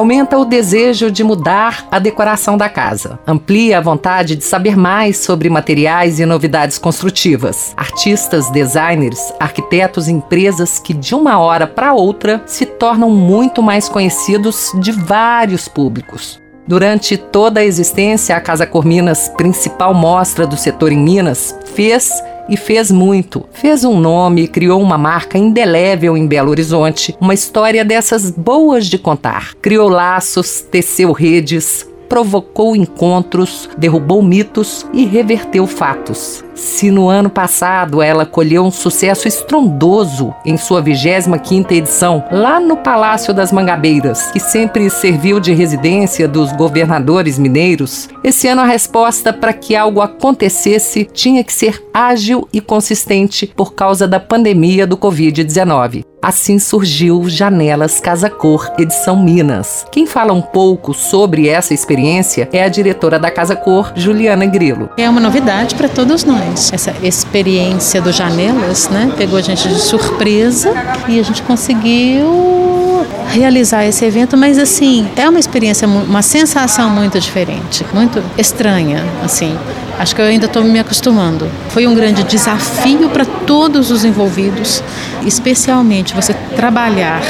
Aumenta o desejo de mudar a decoração da casa. Amplia a vontade de saber mais sobre materiais e novidades construtivas. Artistas, designers, arquitetos e empresas que de uma hora para outra se tornam muito mais conhecidos de vários públicos. Durante toda a existência, a Casa Corminas, principal mostra do setor em Minas, fez e fez muito. Fez um nome, criou uma marca indelével em Belo Horizonte, uma história dessas boas de contar. Criou laços, teceu redes, provocou encontros, derrubou mitos e reverteu fatos. Se no ano passado ela colheu um sucesso estrondoso em sua 25ª edição, lá no Palácio das Mangabeiras, que sempre serviu de residência dos governadores mineiros, esse ano a resposta para que algo acontecesse tinha que ser ágil e consistente por causa da pandemia do Covid-19. Assim surgiu Janelas Casa Cor, edição Minas. Quem fala um pouco sobre essa experiência é a diretora da Casa Cor, Juliana Grilo. É uma novidade para todos nós. Essa experiência do Janelas, né, pegou a gente de surpresa e a gente conseguiu realizar esse evento, mas assim, é uma experiência, uma sensação muito diferente, muito estranha, assim. Acho que eu ainda estou me acostumando. Foi um grande desafio para todos os envolvidos, especialmente você trabalhar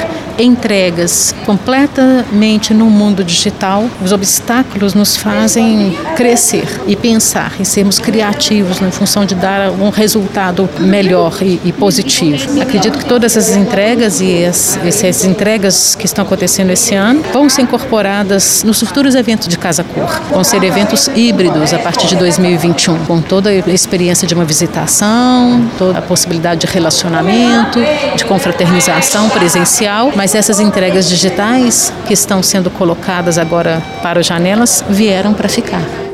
entregas completamente no mundo digital. Os obstáculos nos fazem crescer e pensar e sermos criativos em função de dar um resultado melhor e, e positivo. Acredito que todas essas entregas e as, essas entregas que estão acontecendo esse ano vão ser incorporadas nos futuros eventos de Casa Cor. Vão ser eventos híbridos a partir de 2021, com toda a experiência de uma visitação, toda a possibilidade de relacionamento, de confraternização presencial, mas essas entregas digitais que estão sendo colocadas agora para as janelas vieram para ficar.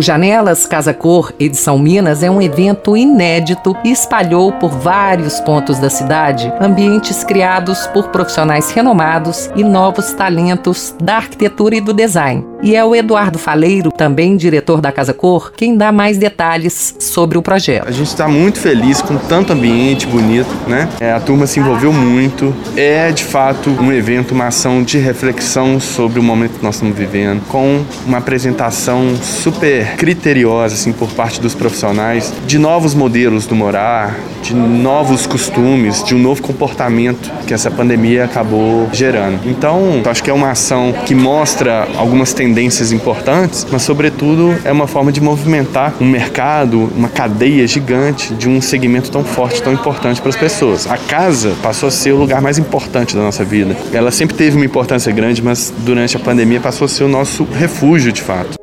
O Janelas Casa Cor Edição Minas é um evento inédito e espalhou por vários pontos da cidade ambientes criados por profissionais renomados e novos talentos da arquitetura e do design. E é o Eduardo Faleiro, também diretor da Casa Cor, quem dá mais detalhes sobre o projeto. A gente está muito feliz com tanto ambiente bonito, né? É, a turma se envolveu muito. É de fato um evento, uma ação de reflexão sobre o momento que nós estamos vivendo, com uma apresentação super criteriosa assim por parte dos profissionais de novos modelos do morar, de novos costumes, de um novo comportamento que essa pandemia acabou gerando. Então, acho que é uma ação que mostra algumas tendências tendências importantes, mas sobretudo é uma forma de movimentar um mercado, uma cadeia gigante de um segmento tão forte, tão importante para as pessoas. A casa passou a ser o lugar mais importante da nossa vida. Ela sempre teve uma importância grande, mas durante a pandemia passou a ser o nosso refúgio de fato.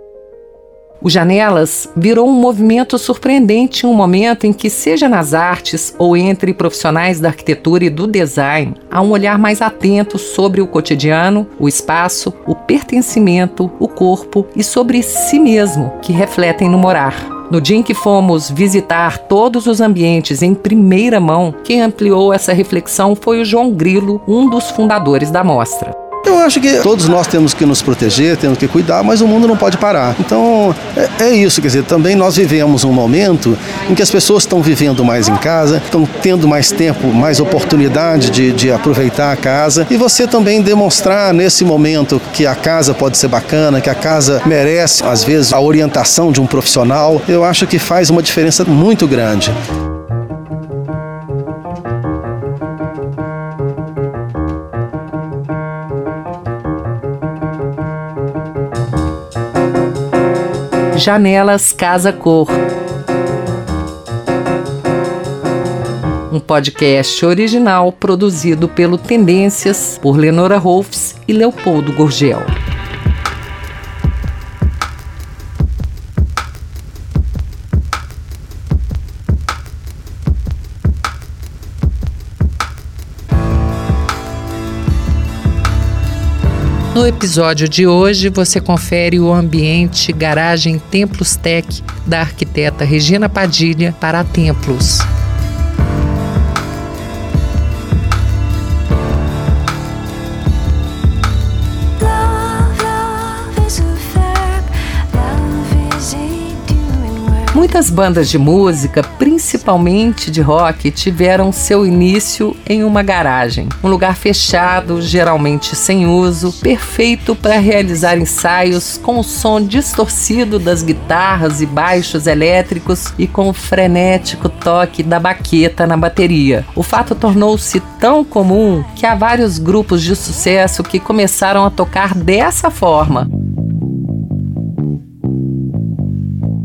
O Janelas virou um movimento surpreendente em um momento em que, seja nas artes ou entre profissionais da arquitetura e do design, há um olhar mais atento sobre o cotidiano, o espaço, o pertencimento, o corpo e sobre si mesmo, que refletem no morar. No dia em que fomos visitar todos os ambientes em primeira mão, quem ampliou essa reflexão foi o João Grilo, um dos fundadores da mostra. Eu acho que todos nós temos que nos proteger, temos que cuidar, mas o mundo não pode parar. Então é, é isso, quer dizer, também nós vivemos um momento em que as pessoas estão vivendo mais em casa, estão tendo mais tempo, mais oportunidade de, de aproveitar a casa e você também demonstrar nesse momento que a casa pode ser bacana, que a casa merece, às vezes, a orientação de um profissional, eu acho que faz uma diferença muito grande. Janelas Casa Cor. Um podcast original produzido pelo Tendências por Lenora Rolfs e Leopoldo Gorgel. No episódio de hoje, você confere o ambiente Garagem Templos Tech da arquiteta Regina Padilha para Templos. Muitas bandas de música, principalmente de rock, tiveram seu início em uma garagem, um lugar fechado, geralmente sem uso, perfeito para realizar ensaios com o som distorcido das guitarras e baixos elétricos e com o frenético toque da baqueta na bateria. O fato tornou-se tão comum que há vários grupos de sucesso que começaram a tocar dessa forma.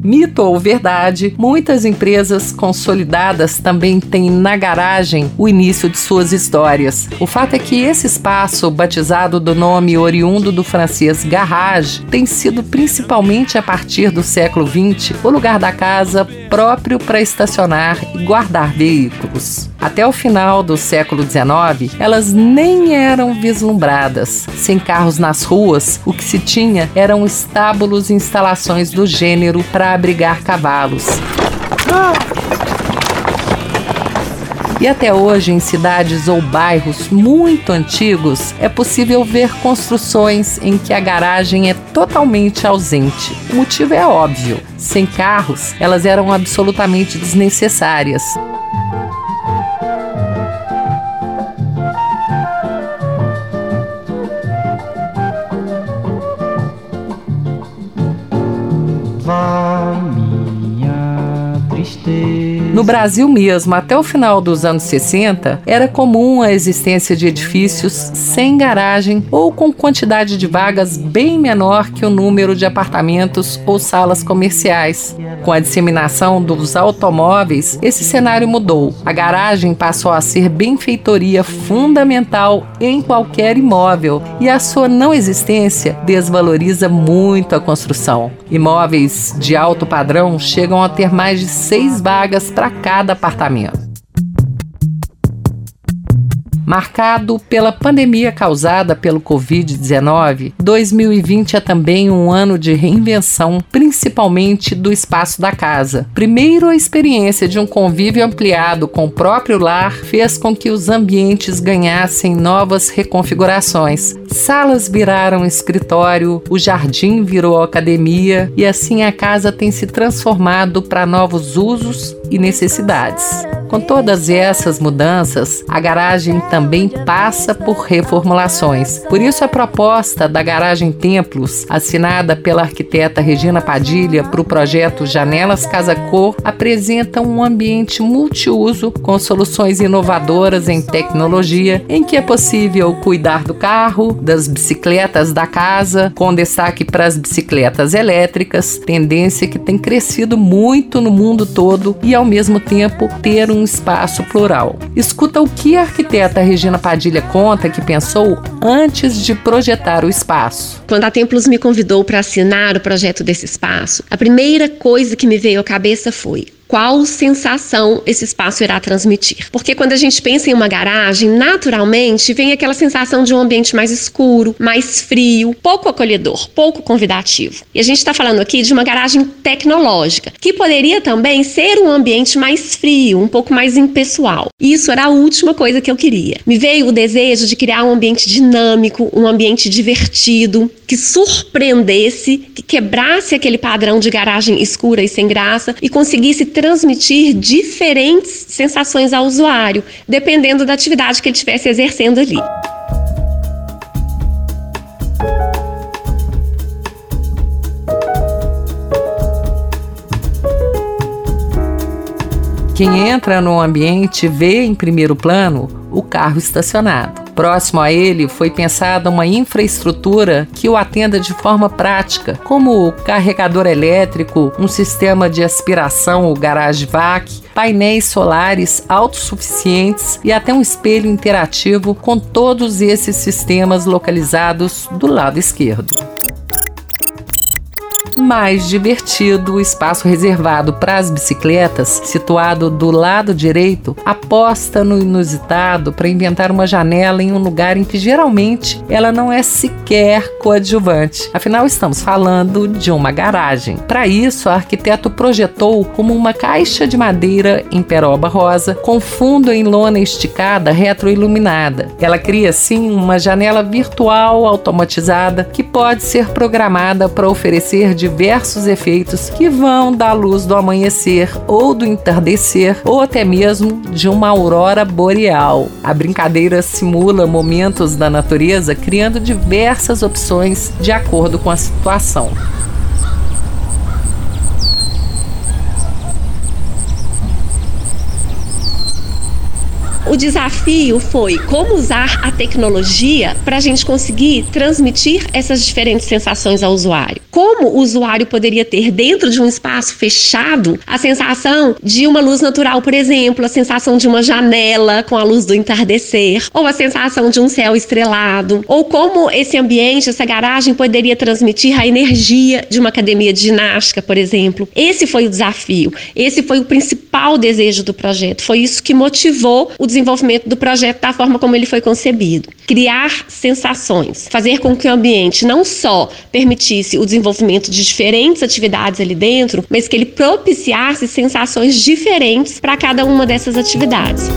Mito ou verdade, muitas empresas consolidadas também têm na garagem o início de suas histórias. O fato é que esse espaço, batizado do nome oriundo do francês garage, tem sido principalmente a partir do século XX o lugar da casa próprio para estacionar e guardar veículos. Até o final do século XIX, elas nem eram vislumbradas. Sem carros nas ruas, o que se tinha eram estábulos e instalações do gênero para abrigar cavalos. E até hoje, em cidades ou bairros muito antigos, é possível ver construções em que a garagem é totalmente ausente. O motivo é óbvio: sem carros, elas eram absolutamente desnecessárias. stay. No Brasil mesmo, até o final dos anos 60, era comum a existência de edifícios sem garagem ou com quantidade de vagas bem menor que o número de apartamentos ou salas comerciais. Com a disseminação dos automóveis, esse cenário mudou. A garagem passou a ser benfeitoria fundamental em qualquer imóvel e a sua não existência desvaloriza muito a construção. Imóveis de alto padrão chegam a ter mais de seis vagas para cada apartamento. Marcado pela pandemia causada pelo Covid-19, 2020 é também um ano de reinvenção, principalmente do espaço da casa. Primeiro, a experiência de um convívio ampliado com o próprio lar fez com que os ambientes ganhassem novas reconfigurações. Salas viraram escritório, o jardim virou academia e assim a casa tem se transformado para novos usos e necessidades. Com todas essas mudanças, a garagem também passa por reformulações. Por isso, a proposta da Garagem Templos, assinada pela arquiteta Regina Padilha para o projeto Janelas Casa Cor, apresenta um ambiente multiuso com soluções inovadoras em tecnologia, em que é possível cuidar do carro, das bicicletas da casa, com destaque para as bicicletas elétricas, tendência que tem crescido muito no mundo todo e ao mesmo tempo ter um espaço plural. Escuta o que a arquiteta Regina Padilha conta que pensou antes de projetar o espaço. Quando a Templos me convidou para assinar o projeto desse espaço, a primeira coisa que me veio à cabeça foi: qual sensação esse espaço irá transmitir. Porque quando a gente pensa em uma garagem, naturalmente vem aquela sensação de um ambiente mais escuro, mais frio, pouco acolhedor, pouco convidativo. E a gente está falando aqui de uma garagem tecnológica, que poderia também ser um ambiente mais frio, um pouco mais impessoal. Isso era a última coisa que eu queria. Me veio o desejo de criar um ambiente dinâmico, um ambiente divertido, que surpreendesse, que quebrasse aquele padrão de garagem escura e sem graça e conseguisse transmitir diferentes sensações ao usuário, dependendo da atividade que ele estivesse exercendo ali. Quem entra no ambiente vê em primeiro plano o carro estacionado. Próximo a ele foi pensada uma infraestrutura que o atenda de forma prática, como o carregador elétrico, um sistema de aspiração, o garage vac, painéis solares autossuficientes e até um espelho interativo com todos esses sistemas localizados do lado esquerdo mais divertido, o espaço reservado para as bicicletas, situado do lado direito, aposta no inusitado para inventar uma janela em um lugar em que geralmente ela não é sequer coadjuvante. Afinal, estamos falando de uma garagem. Para isso, o arquiteto projetou como uma caixa de madeira em peroba rosa, com fundo em lona esticada retroiluminada. Ela cria assim uma janela virtual automatizada que pode ser programada para oferecer diversos efeitos que vão da luz do amanhecer ou do entardecer ou até mesmo de uma aurora boreal. A brincadeira simula momentos da natureza, criando diversas opções de acordo com a situação. O desafio foi como usar a tecnologia para a gente conseguir transmitir essas diferentes sensações ao usuário. Como o usuário poderia ter dentro de um espaço fechado a sensação de uma luz natural, por exemplo, a sensação de uma janela com a luz do entardecer, ou a sensação de um céu estrelado, ou como esse ambiente, essa garagem poderia transmitir a energia de uma academia de ginástica, por exemplo. Esse foi o desafio, esse foi o principal desejo do projeto, foi isso que motivou o desenvolvimento do projeto da forma como ele foi concebido. Criar sensações, fazer com que o ambiente não só permitisse o desenvolvimento de diferentes atividades ali dentro, mas que ele propiciasse sensações diferentes para cada uma dessas atividades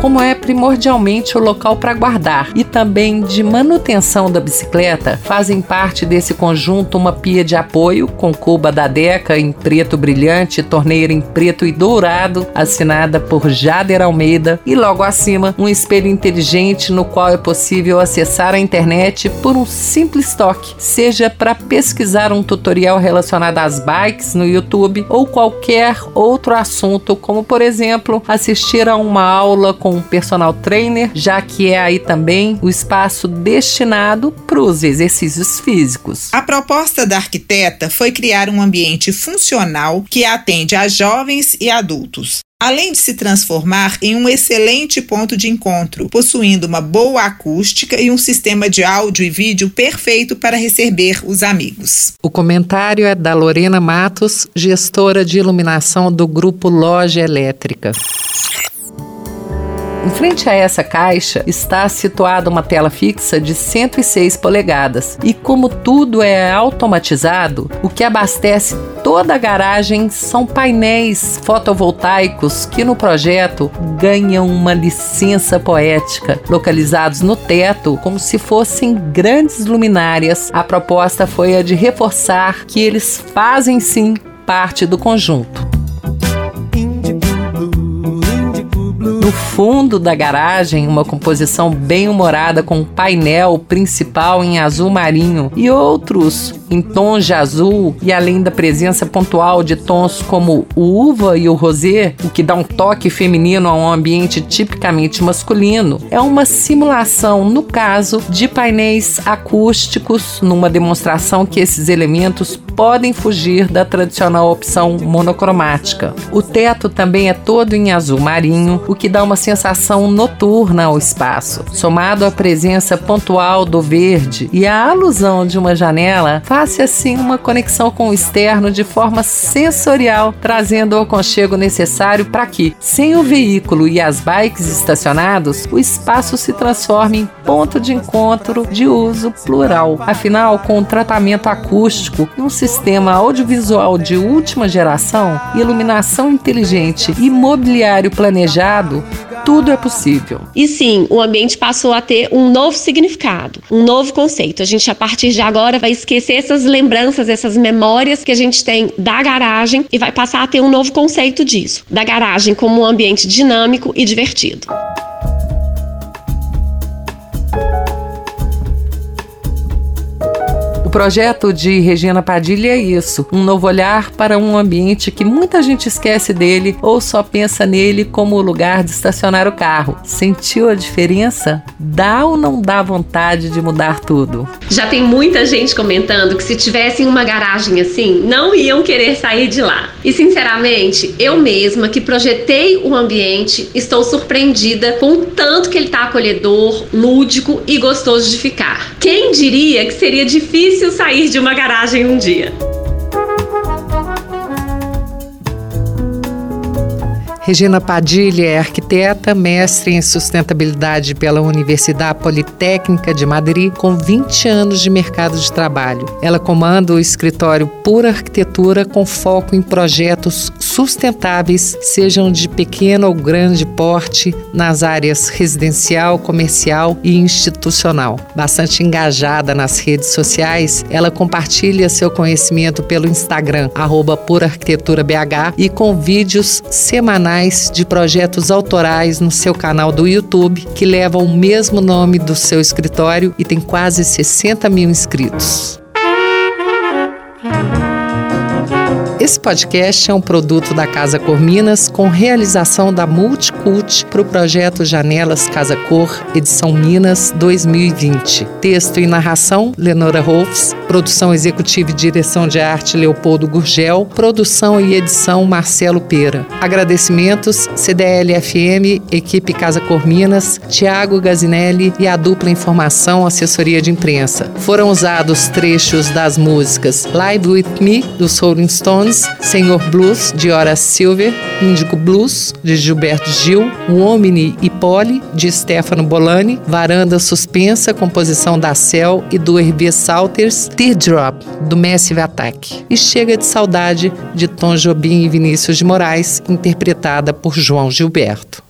como é primordialmente o local para guardar. E também de manutenção da bicicleta, fazem parte desse conjunto uma pia de apoio com cuba da Deca em preto brilhante, torneira em preto e dourado, assinada por Jader Almeida, e logo acima um espelho inteligente no qual é possível acessar a internet por um simples toque, seja para pesquisar um tutorial relacionado às bikes no YouTube ou qualquer outro assunto, como por exemplo assistir a uma aula com com um personal trainer, já que é aí também o espaço destinado para os exercícios físicos. A proposta da arquiteta foi criar um ambiente funcional que atende a jovens e adultos além de se transformar em um excelente ponto de encontro, possuindo uma boa acústica e um sistema de áudio e vídeo perfeito para receber os amigos. O comentário é da Lorena Matos, gestora de iluminação do grupo Loja Elétrica. Em frente a essa caixa está situada uma tela fixa de 106 polegadas e, como tudo é automatizado, o que abastece toda a garagem são painéis fotovoltaicos que no projeto ganham uma licença poética, localizados no teto como se fossem grandes luminárias. A proposta foi a de reforçar que eles fazem sim parte do conjunto. Fundo da garagem, uma composição bem humorada com um painel principal em azul marinho e outros em tons de azul e além da presença pontual de tons como o uva e o rosé, o que dá um toque feminino a um ambiente tipicamente masculino, é uma simulação, no caso, de painéis acústicos numa demonstração que esses elementos podem fugir da tradicional opção monocromática. O teto também é todo em azul marinho, o que dá uma sensação noturna ao espaço. Somado à presença pontual do verde e à alusão de uma janela, faz-se assim uma conexão com o externo de forma sensorial, trazendo o aconchego necessário para que, sem o veículo e as bikes estacionados, o espaço se transforme em ponto de encontro de uso plural. Afinal, com um tratamento acústico e um sistema audiovisual de última geração, iluminação inteligente e mobiliário planejado, tudo é possível. E sim, o ambiente passou a ter um novo significado, um novo conceito. A gente, a partir de agora, vai esquecer essas lembranças, essas memórias que a gente tem da garagem e vai passar a ter um novo conceito disso, da garagem como um ambiente dinâmico e divertido. O projeto de Regina Padilha é isso: um novo olhar para um ambiente que muita gente esquece dele ou só pensa nele como o lugar de estacionar o carro. Sentiu a diferença? Dá ou não dá vontade de mudar tudo? Já tem muita gente comentando que se tivessem uma garagem assim, não iam querer sair de lá. E sinceramente, eu mesma que projetei o ambiente, estou surpreendida com o tanto que ele está acolhedor, lúdico e gostoso de ficar. Quem diria que seria difícil difícil sair de uma garagem um dia. Regina Padilha é arquiteta, mestre em sustentabilidade pela Universidade Politécnica de Madrid, com 20 anos de mercado de trabalho. Ela comanda o escritório Pura Arquitetura com foco em projetos sustentáveis, sejam de pequeno ou grande porte, nas áreas residencial, comercial e institucional. Bastante engajada nas redes sociais, ela compartilha seu conhecimento pelo Instagram, arroba e com vídeos semanais de projetos autorais no seu canal do YouTube, que leva o mesmo nome do seu escritório e tem quase 60 mil inscritos. Esse podcast é um produto da Casa Cor Minas com realização da Multicult para o projeto Janelas Casa Cor, edição Minas 2020. Texto e narração, Lenora Rolfs. Produção executiva e direção de arte, Leopoldo Gurgel. Produção e edição, Marcelo Pera. Agradecimentos, CDL-FM, equipe Casa Cor Minas, Tiago Gazinelli e a dupla Informação Assessoria de Imprensa. Foram usados trechos das músicas Live With Me, dos Rolling Stones, Senhor Blues, de Horace Silver, Índico Blues, de Gilberto Gil, O Omni e Poli, de Stefano Bolani, Varanda Suspensa, composição da Cell e do Hervé Salters, Teardrop, do Massive Attack, e Chega de Saudade, de Tom Jobim e Vinícius de Moraes, interpretada por João Gilberto.